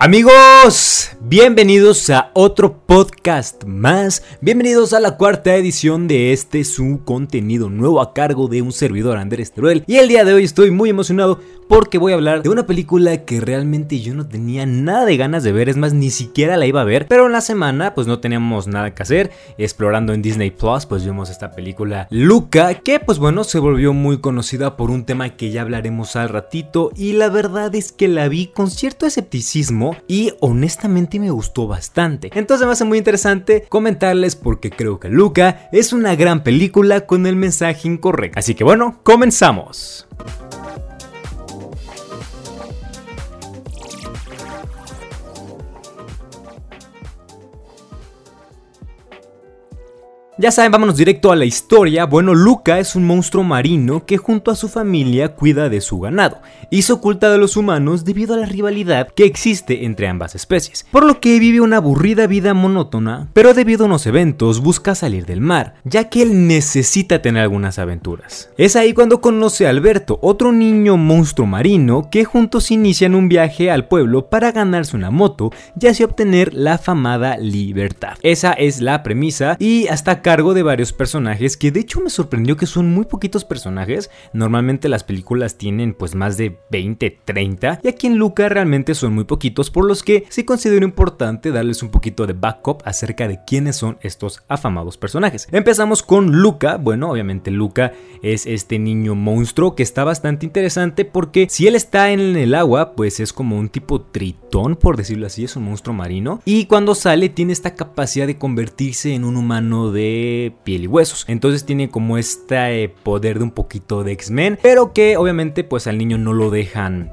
Amigos, bienvenidos a otro podcast más. Bienvenidos a la cuarta edición de este su contenido nuevo a cargo de un servidor Andrés Teruel. Y el día de hoy estoy muy emocionado porque voy a hablar de una película que realmente yo no tenía nada de ganas de ver, es más, ni siquiera la iba a ver. Pero en la semana, pues no teníamos nada que hacer. Explorando en Disney Plus, pues vimos esta película Luca, que pues bueno, se volvió muy conocida por un tema que ya hablaremos al ratito. Y la verdad es que la vi con cierto escepticismo y honestamente me gustó bastante. Entonces me hace muy interesante comentarles porque creo que Luca es una gran película con el mensaje incorrecto. Así que bueno, comenzamos. Ya saben, vámonos directo a la historia. Bueno, Luca es un monstruo marino que junto a su familia cuida de su ganado y se oculta de los humanos debido a la rivalidad que existe entre ambas especies, por lo que vive una aburrida vida monótona, pero debido a unos eventos busca salir del mar, ya que él necesita tener algunas aventuras. Es ahí cuando conoce a Alberto, otro niño monstruo marino que juntos inician un viaje al pueblo para ganarse una moto y así obtener la afamada libertad. Esa es la premisa y hasta acá cargo de varios personajes que de hecho me sorprendió que son muy poquitos personajes. Normalmente las películas tienen pues más de 20, 30 y aquí en Luca realmente son muy poquitos por los que sí considero importante darles un poquito de backup acerca de quiénes son estos afamados personajes. Empezamos con Luca, bueno obviamente Luca es este niño monstruo que está bastante interesante porque si él está en el agua pues es como un tipo tritón por decirlo así, es un monstruo marino y cuando sale tiene esta capacidad de convertirse en un humano de piel y huesos. Entonces tiene como este poder de un poquito de X-Men, pero que obviamente pues al niño no lo dejan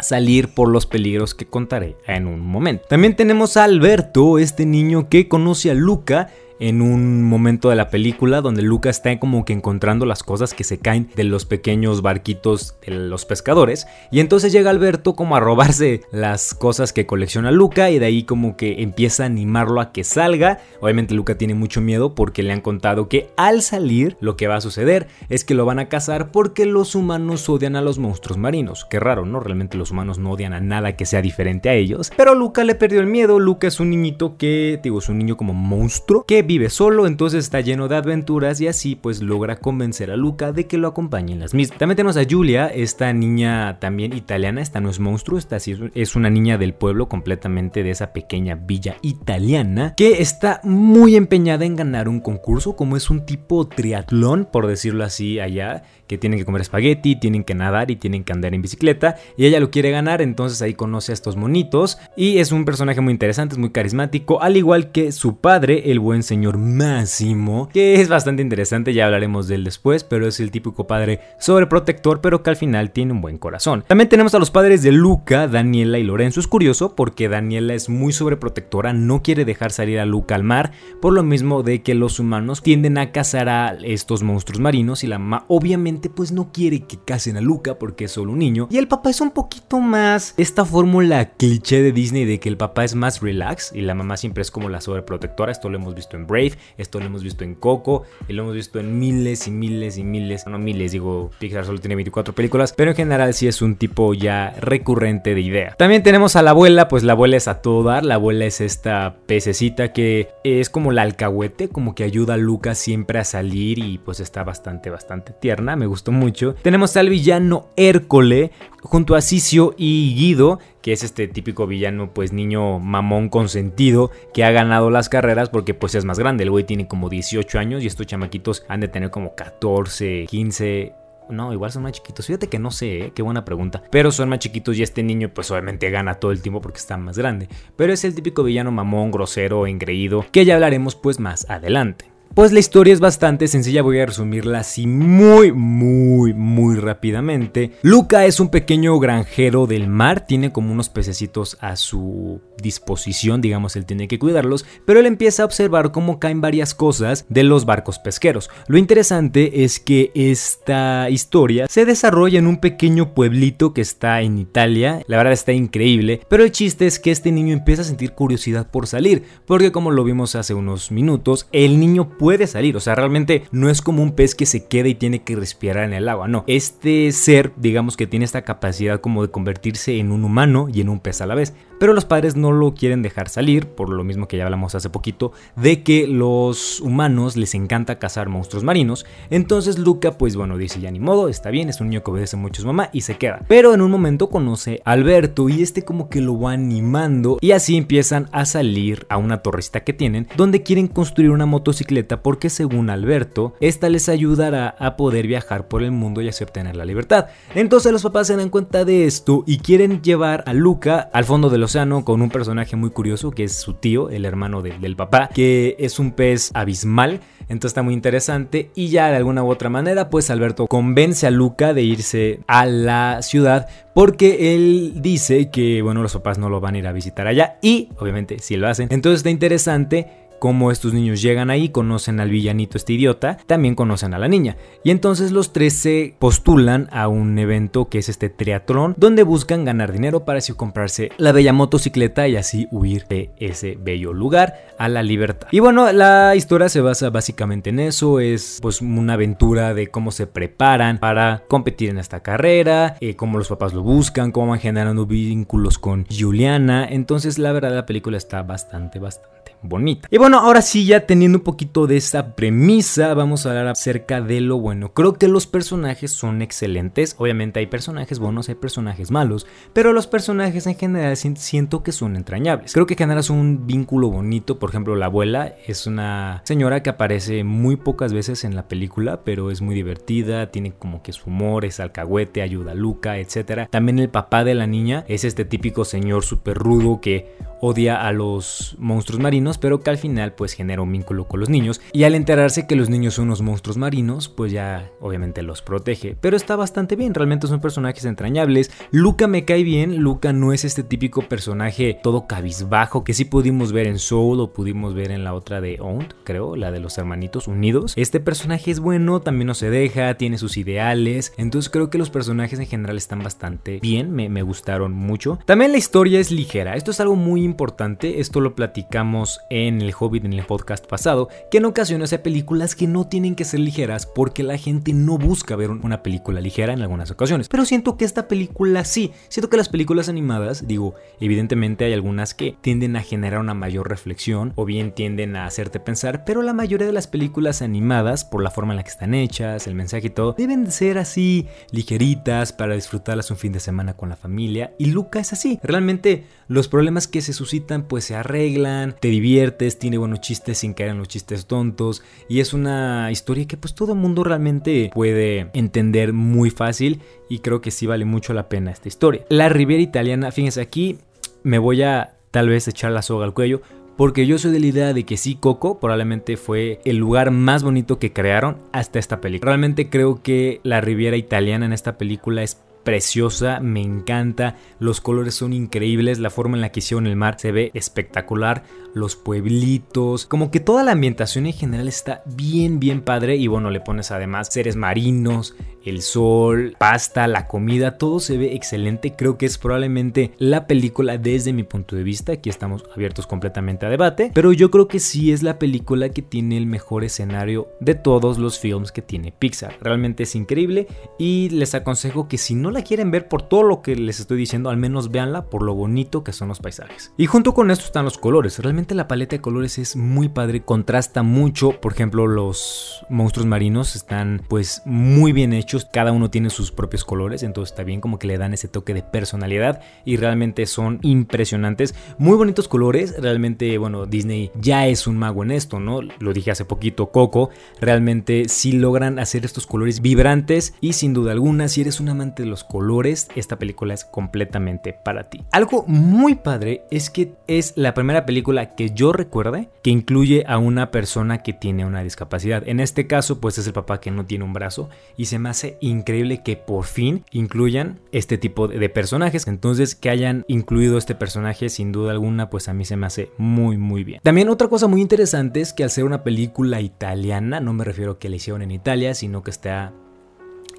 salir por los peligros que contaré en un momento. También tenemos a Alberto, este niño que conoce a Luca en un momento de la película donde Luca está como que encontrando las cosas que se caen de los pequeños barquitos de los pescadores y entonces llega Alberto como a robarse las cosas que colecciona Luca y de ahí como que empieza a animarlo a que salga. Obviamente Luca tiene mucho miedo porque le han contado que al salir lo que va a suceder es que lo van a cazar porque los humanos odian a los monstruos marinos. Qué raro, ¿no? Realmente los humanos no odian a nada que sea diferente a ellos. Pero Luca le perdió el miedo. Luca es un niñito que, digo, es un niño como monstruo que vive solo, entonces está lleno de aventuras y así pues logra convencer a Luca de que lo acompañe en las mismas. También tenemos a Julia, esta niña también italiana, esta no es monstruo, esta sí es una niña del pueblo completamente de esa pequeña villa italiana que está muy empeñada en ganar un concurso como es un tipo triatlón por decirlo así allá que tienen que comer espagueti, tienen que nadar y tienen que andar en bicicleta. Y ella lo quiere ganar, entonces ahí conoce a estos monitos. Y es un personaje muy interesante, es muy carismático, al igual que su padre, el buen señor Máximo, que es bastante interesante, ya hablaremos de él después, pero es el típico padre sobreprotector, pero que al final tiene un buen corazón. También tenemos a los padres de Luca, Daniela y Lorenzo. Es curioso porque Daniela es muy sobreprotectora, no quiere dejar salir a Luca al mar, por lo mismo de que los humanos tienden a cazar a estos monstruos marinos y la mamá obviamente pues no quiere que casen a Luca porque es solo un niño. Y el papá es un poquito más esta fórmula cliché de Disney de que el papá es más relax y la mamá siempre es como la sobreprotectora. Esto lo hemos visto en Brave, esto lo hemos visto en Coco y lo hemos visto en miles y miles y miles, no miles, digo, Pixar solo tiene 24 películas, pero en general sí es un tipo ya recurrente de idea. También tenemos a la abuela, pues la abuela es a todo dar, la abuela es esta pececita que es como la alcahuete, como que ayuda a Luca siempre a salir y pues está bastante, bastante tierna gustó mucho. Tenemos al villano Hércole junto a Sicio y Guido, que es este típico villano, pues niño mamón consentido, que ha ganado las carreras porque pues es más grande. El güey tiene como 18 años y estos chamaquitos han de tener como 14, 15. No, igual son más chiquitos. Fíjate que no sé, ¿eh? qué buena pregunta. Pero son más chiquitos y este niño pues obviamente gana todo el tiempo porque está más grande. Pero es el típico villano mamón, grosero, engreído, que ya hablaremos pues más adelante. Pues la historia es bastante sencilla, voy a resumirla así muy, muy, muy rápidamente. Luca es un pequeño granjero del mar, tiene como unos pececitos a su disposición, digamos, él tiene que cuidarlos, pero él empieza a observar cómo caen varias cosas de los barcos pesqueros. Lo interesante es que esta historia se desarrolla en un pequeño pueblito que está en Italia, la verdad está increíble, pero el chiste es que este niño empieza a sentir curiosidad por salir, porque como lo vimos hace unos minutos, el niño puede salir, o sea, realmente no es como un pez que se queda y tiene que respirar en el agua, no. Este ser, digamos que tiene esta capacidad como de convertirse en un humano y en un pez a la vez. Pero los padres no lo quieren dejar salir, por lo mismo que ya hablamos hace poquito, de que los humanos les encanta cazar monstruos marinos. Entonces Luca, pues bueno, dice ya ni modo, está bien, es un niño que obedece mucho a su mamá y se queda. Pero en un momento conoce a Alberto y este como que lo va animando y así empiezan a salir a una torrecita que tienen donde quieren construir una motocicleta porque según Alberto, esta les ayudará a poder viajar por el mundo y así obtener la libertad. Entonces los papás se dan cuenta de esto y quieren llevar a Luca al fondo de los océano con un personaje muy curioso que es su tío, el hermano del papá, que es un pez abismal. Entonces está muy interesante y ya de alguna u otra manera pues Alberto convence a Luca de irse a la ciudad porque él dice que bueno los papás no lo van a ir a visitar allá y obviamente si lo hacen. Entonces está interesante como estos niños llegan ahí, conocen al villanito este idiota, también conocen a la niña. Y entonces los tres se postulan a un evento que es este triatlón, donde buscan ganar dinero para así comprarse la bella motocicleta y así huir de ese bello lugar a la libertad. Y bueno, la historia se basa básicamente en eso, es pues una aventura de cómo se preparan para competir en esta carrera, eh, cómo los papás lo buscan, cómo van generando vínculos con Juliana. Entonces la verdad la película está bastante, bastante bonita. Ahora sí, ya teniendo un poquito de esa premisa, vamos a hablar acerca de lo bueno. Creo que los personajes son excelentes. Obviamente hay personajes buenos, hay personajes malos, pero los personajes en general siento que son entrañables. Creo que generas un vínculo bonito. Por ejemplo, la abuela es una señora que aparece muy pocas veces en la película, pero es muy divertida, tiene como que su humor, es alcahuete, ayuda a Luca, etc. También el papá de la niña es este típico señor súper rudo que odia a los monstruos marinos, pero que al final pues genera un vínculo con los niños y al enterarse que los niños son unos monstruos marinos, pues ya obviamente los protege, pero está bastante bien, realmente son personajes entrañables. Luca me cae bien, Luca no es este típico personaje todo cabizbajo que sí pudimos ver en Soul o pudimos ver en la otra de Owned, creo, la de los hermanitos unidos. Este personaje es bueno, también no se deja, tiene sus ideales, entonces creo que los personajes en general están bastante bien, me, me gustaron mucho. También la historia es ligera, esto es algo muy importante, esto lo platicamos en el En el podcast pasado, que en ocasiones hay películas que no tienen que ser ligeras porque la gente no busca ver una película ligera en algunas ocasiones. Pero siento que esta película sí, siento que las películas animadas, digo, evidentemente hay algunas que tienden a generar una mayor reflexión o bien tienden a hacerte pensar, pero la mayoría de las películas animadas, por la forma en la que están hechas, el mensaje y todo, deben ser así ligeritas para disfrutarlas un fin de semana con la familia. Y Luca es así. Realmente los problemas que se suscitan pues se arreglan, te diviertes, tiene buenos chistes sin caer en los chistes tontos y es una historia que pues todo el mundo realmente puede entender muy fácil y creo que sí vale mucho la pena esta historia. La Riviera Italiana, fíjense aquí me voy a tal vez echar la soga al cuello, porque yo soy de la idea de que sí, Coco probablemente fue el lugar más bonito que crearon hasta esta película. Realmente creo que la Riviera Italiana en esta película es preciosa, me encanta, los colores son increíbles, la forma en la que hicieron el mar se ve espectacular, los pueblitos, como que toda la ambientación en general está bien, bien padre y bueno, le pones además seres marinos, el sol, pasta, la comida, todo se ve excelente, creo que es probablemente la película desde mi punto de vista, aquí estamos abiertos completamente a debate, pero yo creo que sí es la película que tiene el mejor escenario de todos los films que tiene Pixar, realmente es increíble y les aconsejo que si no la quieren ver por todo lo que les estoy diciendo, al menos véanla por lo bonito que son los paisajes. Y junto con esto están los colores, realmente la paleta de colores es muy padre, contrasta mucho, por ejemplo los monstruos marinos están pues muy bien hechos, cada uno tiene sus propios colores, entonces está bien como que le dan ese toque de personalidad y realmente son impresionantes, muy bonitos colores, realmente bueno Disney ya es un mago en esto, ¿no? Lo dije hace poquito, Coco, realmente sí logran hacer estos colores vibrantes y sin duda alguna si eres un amante de los colores, esta película es completamente para ti. Algo muy padre es que es la primera película que yo recuerde que incluye a una persona que tiene una discapacidad. En este caso, pues es el papá que no tiene un brazo y se me hace increíble que por fin incluyan este tipo de personajes. Entonces, que hayan incluido este personaje, sin duda alguna, pues a mí se me hace muy, muy bien. También otra cosa muy interesante es que al ser una película italiana, no me refiero a que la hicieron en Italia, sino que está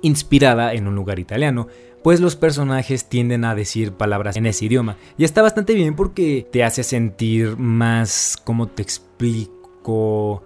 inspirada en un lugar italiano pues los personajes tienden a decir palabras en ese idioma. Y está bastante bien porque te hace sentir más, como te explico?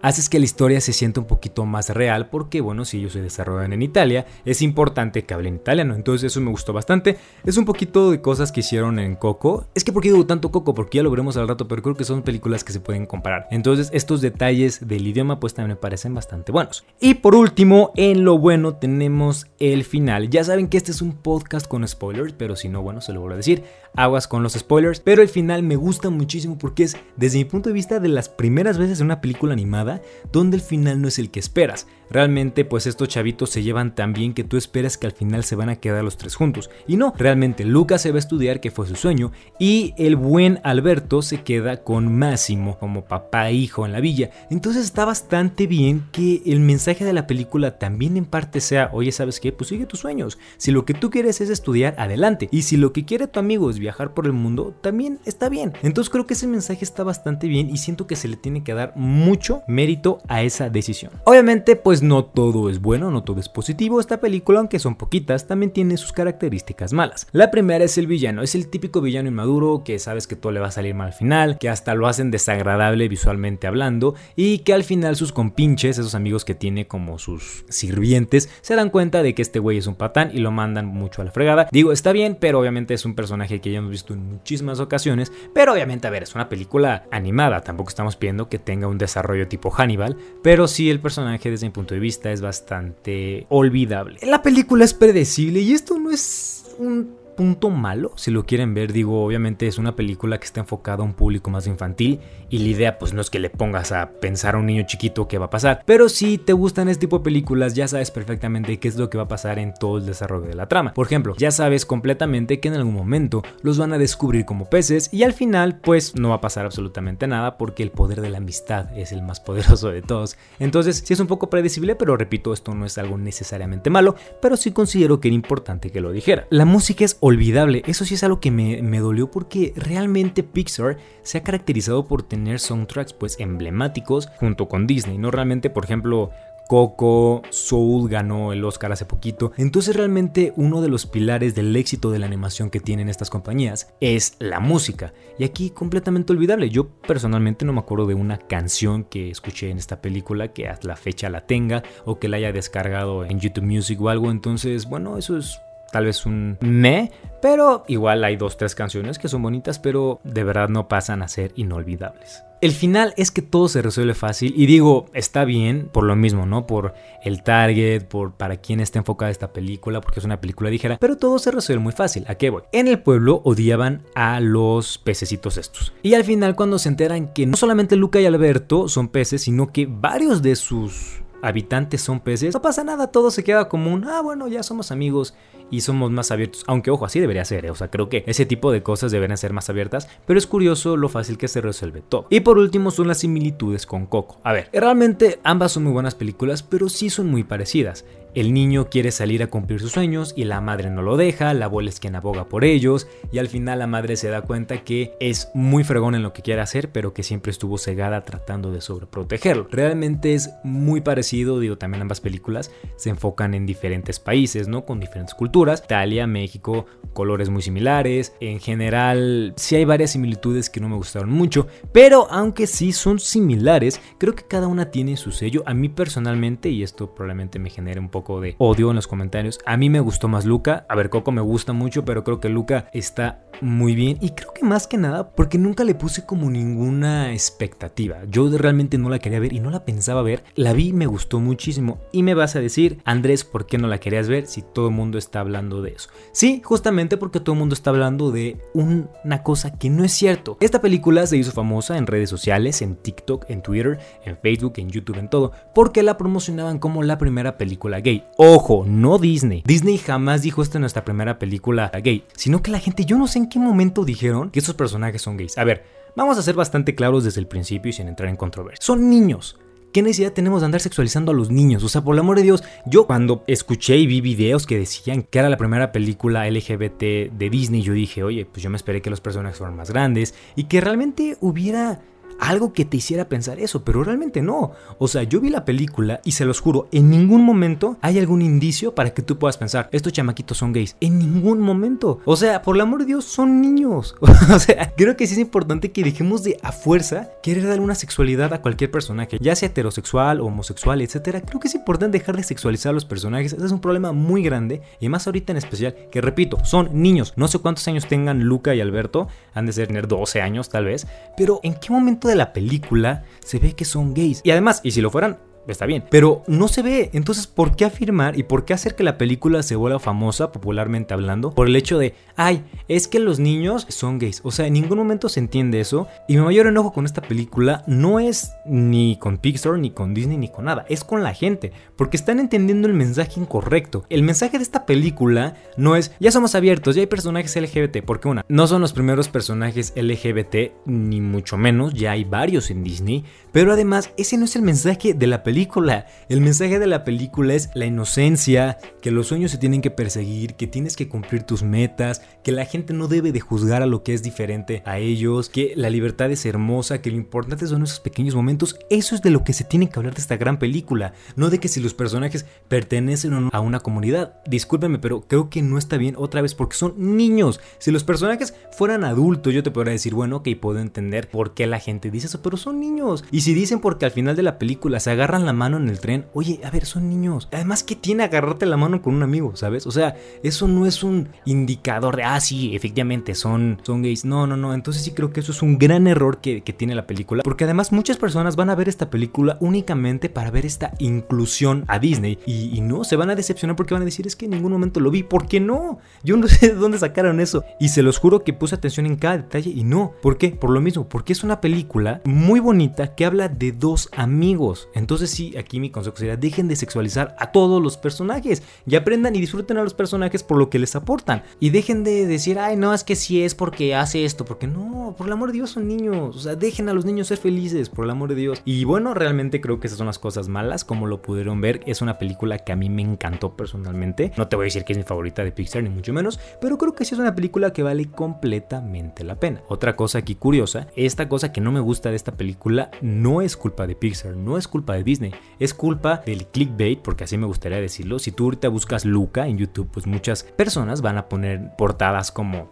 Haces que la historia se sienta un poquito más real porque, bueno, si yo soy desarrollado en Italia, es importante que hablen italiano. Entonces eso me gustó bastante. Es un poquito de cosas que hicieron en Coco. Es que ¿por qué digo tanto Coco? Porque ya lo veremos al rato, pero creo que son películas que se pueden comparar. Entonces estos detalles del idioma pues también me parecen bastante buenos. Y por último, en lo bueno tenemos el final. Ya saben que este es un podcast con spoilers, pero si no, bueno, se lo vuelvo a decir. Aguas con los spoilers, pero el final me gusta muchísimo porque es, desde mi punto de vista, de las primeras veces en una película animada donde el final no es el que esperas. Realmente, pues estos chavitos se llevan tan bien que tú esperas que al final se van a quedar los tres juntos. Y no, realmente Lucas se va a estudiar, que fue su sueño, y el buen Alberto se queda con Máximo como papá e hijo en la villa. Entonces está bastante bien que el mensaje de la película también en parte sea, oye, ¿sabes qué? Pues sigue tus sueños. Si lo que tú quieres es estudiar, adelante. Y si lo que quiere tu amigo es viajar por el mundo, también está bien. Entonces creo que ese mensaje está bastante bien y siento que se le tiene que dar mucho mérito a esa decisión. Obviamente, pues no todo es bueno, no todo es positivo. Esta película, aunque son poquitas, también tiene sus características malas. La primera es el villano, es el típico villano inmaduro que sabes que todo le va a salir mal al final, que hasta lo hacen desagradable visualmente hablando y que al final sus compinches, esos amigos que tiene como sus sirvientes, se dan cuenta de que este güey es un patán y lo mandan mucho a la fregada. Digo, está bien, pero obviamente es un personaje que ya hemos visto en muchísimas ocasiones, pero obviamente, a ver, es una película animada, tampoco estamos pidiendo que tenga un desarrollo tipo Hannibal, pero sí el personaje desde mi punto de vista es bastante olvidable. La película es predecible y esto no es un punto malo, si lo quieren ver, digo, obviamente es una película que está enfocada a un público más infantil y la idea pues no es que le pongas a pensar a un niño chiquito qué va a pasar, pero si te gustan este tipo de películas ya sabes perfectamente qué es lo que va a pasar en todo el desarrollo de la trama. Por ejemplo, ya sabes completamente que en algún momento los van a descubrir como peces y al final pues no va a pasar absolutamente nada porque el poder de la amistad es el más poderoso de todos. Entonces sí es un poco predecible, pero repito, esto no es algo necesariamente malo, pero sí considero que era importante que lo dijera. La música es olvidable. Eso sí es algo que me, me, dolió porque realmente Pixar se ha caracterizado por tener soundtracks pues emblemáticos junto con Disney. No realmente, por ejemplo, Coco, Soul ganó el Oscar hace poquito. Entonces realmente uno de los pilares del éxito de la animación que tienen estas compañías es la música. Y aquí completamente olvidable. Yo personalmente no me acuerdo de una canción que escuché en esta película que a la fecha la tenga o que la haya descargado en YouTube Music o algo. Entonces, bueno, eso es tal vez un me, pero igual hay dos, tres canciones que son bonitas, pero de verdad no pasan a ser inolvidables. El final es que todo se resuelve fácil y digo, está bien por lo mismo, ¿no? Por el target, por para quién está enfocada esta película, porque es una película ligera, pero todo se resuelve muy fácil. ¿A qué voy? En el pueblo odiaban a los pececitos estos. Y al final cuando se enteran que no solamente Luca y Alberto son peces, sino que varios de sus habitantes son peces, no pasa nada, todo se queda como un, ah, bueno, ya somos amigos y somos más abiertos. Aunque, ojo, así debería ser, ¿eh? o sea, creo que ese tipo de cosas deberían ser más abiertas, pero es curioso lo fácil que se resuelve todo. Y por último son las similitudes con Coco. A ver, realmente ambas son muy buenas películas, pero sí son muy parecidas. El niño quiere salir a cumplir sus sueños y la madre no lo deja, la abuela es quien aboga por ellos y al final la madre se da cuenta que es muy fregón en lo que quiere hacer pero que siempre estuvo cegada tratando de sobreprotegerlo. Realmente es muy parecido, digo también ambas películas se enfocan en diferentes países, ¿no? Con diferentes culturas, Italia, México, colores muy similares, en general sí hay varias similitudes que no me gustaron mucho, pero aunque sí son similares, creo que cada una tiene su sello. A mí personalmente, y esto probablemente me genere un poco de odio en los comentarios. A mí me gustó más Luca. A ver, Coco me gusta mucho, pero creo que Luca está muy bien. Y creo que más que nada porque nunca le puse como ninguna expectativa. Yo realmente no la quería ver y no la pensaba ver. La vi me gustó muchísimo. Y me vas a decir, Andrés, ¿por qué no la querías ver si todo el mundo está hablando de eso? Sí, justamente porque todo el mundo está hablando de una cosa que no es cierto. Esta película se hizo famosa en redes sociales, en TikTok, en Twitter, en Facebook, en YouTube, en todo, porque la promocionaban como la primera película gay Ojo, no Disney. Disney jamás dijo esto en nuestra primera película gay, sino que la gente, yo no sé en qué momento dijeron que esos personajes son gays. A ver, vamos a ser bastante claros desde el principio y sin entrar en controversia. Son niños. ¿Qué necesidad tenemos de andar sexualizando a los niños? O sea, por el amor de Dios, yo cuando escuché y vi videos que decían que era la primera película LGBT de Disney, yo dije, oye, pues yo me esperé que los personajes fueran más grandes y que realmente hubiera algo que te hiciera pensar eso, pero realmente no. O sea, yo vi la película y se los juro, en ningún momento hay algún indicio para que tú puedas pensar, estos chamaquitos son gays. En ningún momento. O sea, por el amor de Dios, son niños. o sea, creo que sí es importante que dejemos de a fuerza querer dar una sexualidad a cualquier personaje, ya sea heterosexual, homosexual, etcétera. Creo que es importante dejar de sexualizar a los personajes. Ese es un problema muy grande y más ahorita en especial, que repito, son niños. No sé cuántos años tengan Luca y Alberto, han de ser tener 12 años tal vez, pero ¿en qué momento de la película se ve que son gays? Y además, y si lo fueran, está bien. Pero no se ve. Entonces, ¿por qué afirmar y por qué hacer que la película se vuelva famosa, popularmente hablando? Por el hecho de, ay, es que los niños son gays. O sea, en ningún momento se entiende eso. Y mi mayor enojo con esta película no es ni con Pixar, ni con Disney, ni con nada. Es con la gente. Porque están entendiendo el mensaje incorrecto. El mensaje de esta película no es, ya somos abiertos, ya hay personajes LGBT. Porque una, no son los primeros personajes LGBT, ni mucho menos. Ya hay varios en Disney. Pero además, ese no es el mensaje de la película película. El mensaje de la película es la inocencia, que los sueños se tienen que perseguir, que tienes que cumplir tus metas, que la gente no debe de juzgar a lo que es diferente a ellos, que la libertad es hermosa, que lo importante son esos pequeños momentos. Eso es de lo que se tiene que hablar de esta gran película, no de que si los personajes pertenecen o no a una comunidad. Discúlpeme, pero creo que no está bien otra vez porque son niños. Si los personajes fueran adultos, yo te podría decir, bueno, ok, puedo entender por qué la gente dice eso, pero son niños. Y si dicen porque al final de la película se agarran la mano en el tren, oye, a ver, son niños. Además, ¿qué tiene agarrarte la mano con un amigo, sabes? O sea, eso no es un indicador de, ah, sí, efectivamente, son, son gays. No, no, no. Entonces sí creo que eso es un gran error que, tiene la película. Porque además muchas personas van a ver esta película únicamente para ver esta inclusión a Disney. Y, y no, se van a decepcionar porque van a decir, es que en ningún momento lo vi. ¿Por qué no? Yo no sé de dónde sacaron eso. Y se los juro que puse atención en cada detalle y no. ¿Por qué? Por lo mismo, porque es una película muy bonita que habla de dos amigos. Entonces sí, aquí mi consejo sería dejen de sexualizar a todos los personajes y aprendan y disfruten a los personajes por lo que les aportan. Y dejen de decir, ay, no, es que si es porque hace esto, porque no, por el amor de Dios son niños. O sea, dejen a los niños ser felices, por el amor de Dios. Y bueno, realmente creo que esas son las cosas malas, como lo pudieron ver. Es una película que a mí me encantó personalmente. No te voy a decir que es mi favorita de Pixar, ni mucho menos, pero creo que sí es una película que vale completamente la pena. Otra cosa aquí curiosa, esta cosa que no me gusta de esta película no es culpa de Pixar, no es culpa de Disney es culpa del clickbait, porque así me gustaría decirlo. Si tú ahorita buscas Luca en YouTube, pues muchas personas van a poner portadas como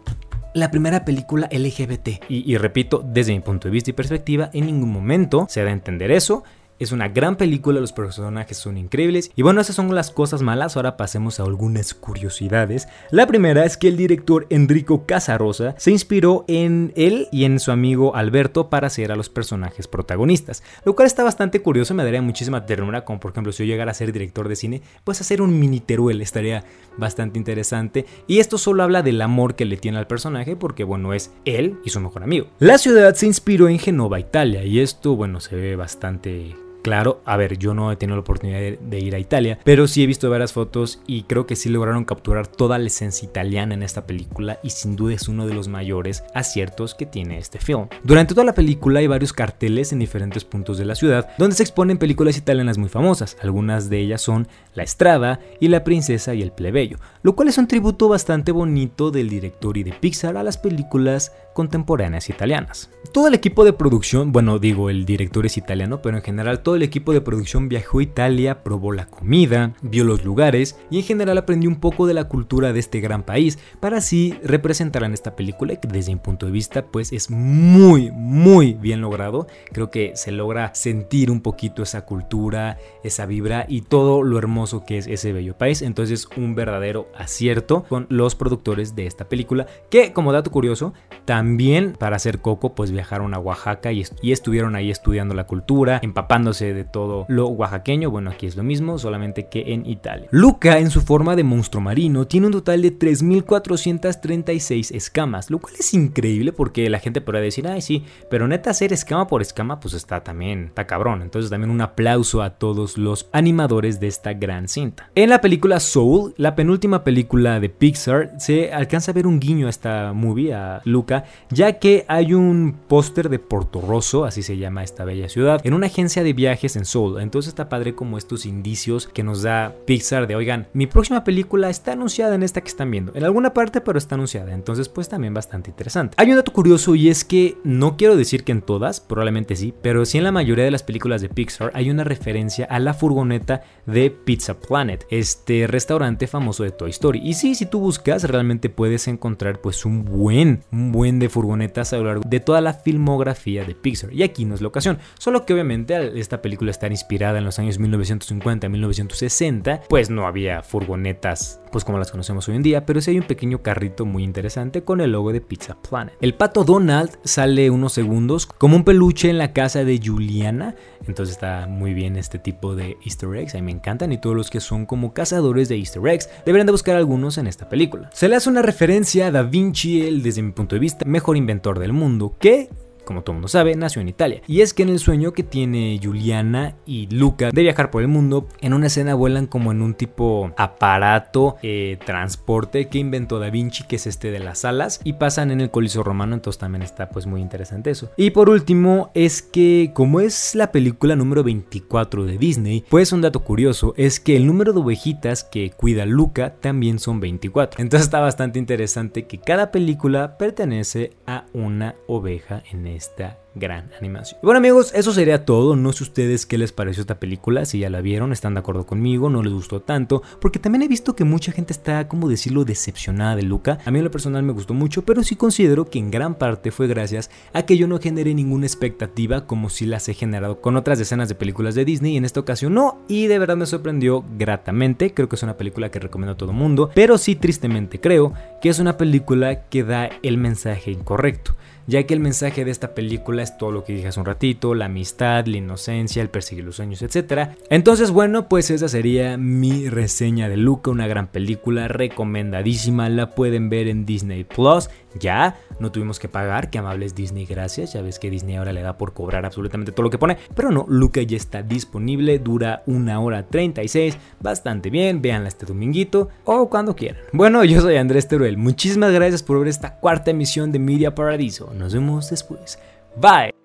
la primera película LGBT. Y, y, repito, desde mi punto de vista y perspectiva, en ningún momento se da a entender eso. Es una gran película, los personajes son increíbles. Y bueno, esas son las cosas malas. Ahora pasemos a algunas curiosidades. La primera es que el director Enrico Casarosa se inspiró en él y en su amigo Alberto para hacer a los personajes protagonistas. Lo cual está bastante curioso, me daría muchísima ternura, como por ejemplo si yo llegara a ser director de cine, pues hacer un mini teruel estaría bastante interesante. Y esto solo habla del amor que le tiene al personaje, porque bueno, es él y su mejor amigo. La ciudad se inspiró en Genova, Italia, y esto, bueno, se ve bastante Claro, a ver, yo no he tenido la oportunidad de, ir a Italia, pero sí he visto varias fotos y creo que sí lograron capturar toda la esencia italiana en esta película y sin duda es uno de los mayores aciertos que tiene este film. Durante toda la película hay varios carteles en diferentes puntos de la ciudad donde se exponen películas italianas muy famosas, algunas de ellas son La Estrada y La Princesa y el Plebeyo, lo cual es un tributo bastante bonito del director y de Pixar a las películas contemporáneas italianas. Todo el equipo de producción, bueno digo el director es italiano, pero en general todo el equipo de producción viajó a Italia, probó la comida, vio los lugares y en general aprendió un poco de la cultura de este gran país para así representar en esta película que desde mi punto de vista pues es muy muy bien logrado. Creo que se logra sentir un poquito esa cultura, esa vibra y todo lo hermoso que es ese bello país. Entonces un verdadero acierto con los productores de esta película que como dato curioso también para hacer Coco pues viajaron a Oaxaca y estuvieron ahí estudiando la cultura, empapándose de todo lo oaxaqueño, bueno aquí es lo mismo, solamente que en Italia. Luca en su forma de monstruo marino tiene un total de 3.436 escamas, lo cual es increíble porque la gente podría decir, ay sí, pero neta hacer escama por escama pues está también, está cabrón, entonces también un aplauso a todos los animadores de esta gran cinta. En la película Soul, la penúltima película de Pixar, se alcanza a ver un guiño a esta movie, a Luca, ya que hay un póster de Porto Rosso, así se llama esta bella ciudad, en una agencia de viajes en Soul. Entonces está padre como estos indicios que nos da Pixar de, oigan, mi próxima película está anunciada en esta que están viendo. En alguna parte, pero está anunciada. Entonces pues también bastante interesante. Hay un dato curioso y es que no quiero decir que en todas, probablemente sí, pero sí en la mayoría de las películas de Pixar hay una referencia a la furgoneta de Pizza Planet, este restaurante famoso de Toy Story. Y sí, si tú buscas, realmente puedes encontrar pues un buen, un buen de furgonetas a lo largo de toda la filmografía de Pixar. Y aquí no es la ocasión, solo que obviamente esta película está inspirada en los años 1950 1960, pues no había furgonetas pues como las conocemos hoy en día, pero sí hay un pequeño carrito muy interesante con el logo de Pizza Planet. El pato Donald sale unos segundos como un peluche en la casa de Juliana, entonces está muy bien este tipo de easter eggs, a mí me encantan y todos los que son como cazadores de easter eggs deberían de buscar algunos en esta película. Se le hace una referencia a Da Vinci, el desde mi punto de vista mejor inventor del mundo, que como todo el mundo sabe, nació en Italia. Y es que en el sueño que tiene Juliana y Luca de viajar por el mundo, en una escena vuelan como en un tipo aparato, eh, transporte que inventó Da Vinci, que es este de las alas, y pasan en el Coliseo Romano, entonces también está pues muy interesante eso. Y por último, es que como es la película número 24 de Disney, pues un dato curioso es que el número de ovejitas que cuida Luca también son 24. Entonces está bastante interesante que cada película pertenece a una oveja en esta gran animación. bueno amigos, eso sería todo. No sé ustedes qué les pareció esta película, si ya la vieron, están de acuerdo conmigo, no les gustó tanto, porque también he visto que mucha gente está, como decirlo, decepcionada de Luca. A mí en lo personal me gustó mucho, pero sí considero que en gran parte fue gracias a que yo no generé ninguna expectativa como si las he generado con otras decenas de películas de Disney y en esta ocasión no, y de verdad me sorprendió gratamente. Creo que es una película que recomiendo a todo mundo, pero sí tristemente creo que es una película que da el mensaje incorrecto ya que el mensaje de esta película es todo lo que dije hace un ratito, la amistad, la inocencia, el perseguir los sueños, etc. Entonces, bueno, pues esa sería mi reseña de Luca, una gran película recomendadísima, la pueden ver en Disney Plus, ya, no tuvimos que pagar, que amables Disney, gracias, ya ves que Disney ahora le da por cobrar absolutamente todo lo que pone, pero no, Luca ya está disponible, dura una hora 36, bastante bien, véanla este dominguito o cuando quieran. Bueno, yo soy Andrés Teruel, muchísimas gracias por ver esta cuarta emisión de Media Paradiso. Nos vemos después. Bye.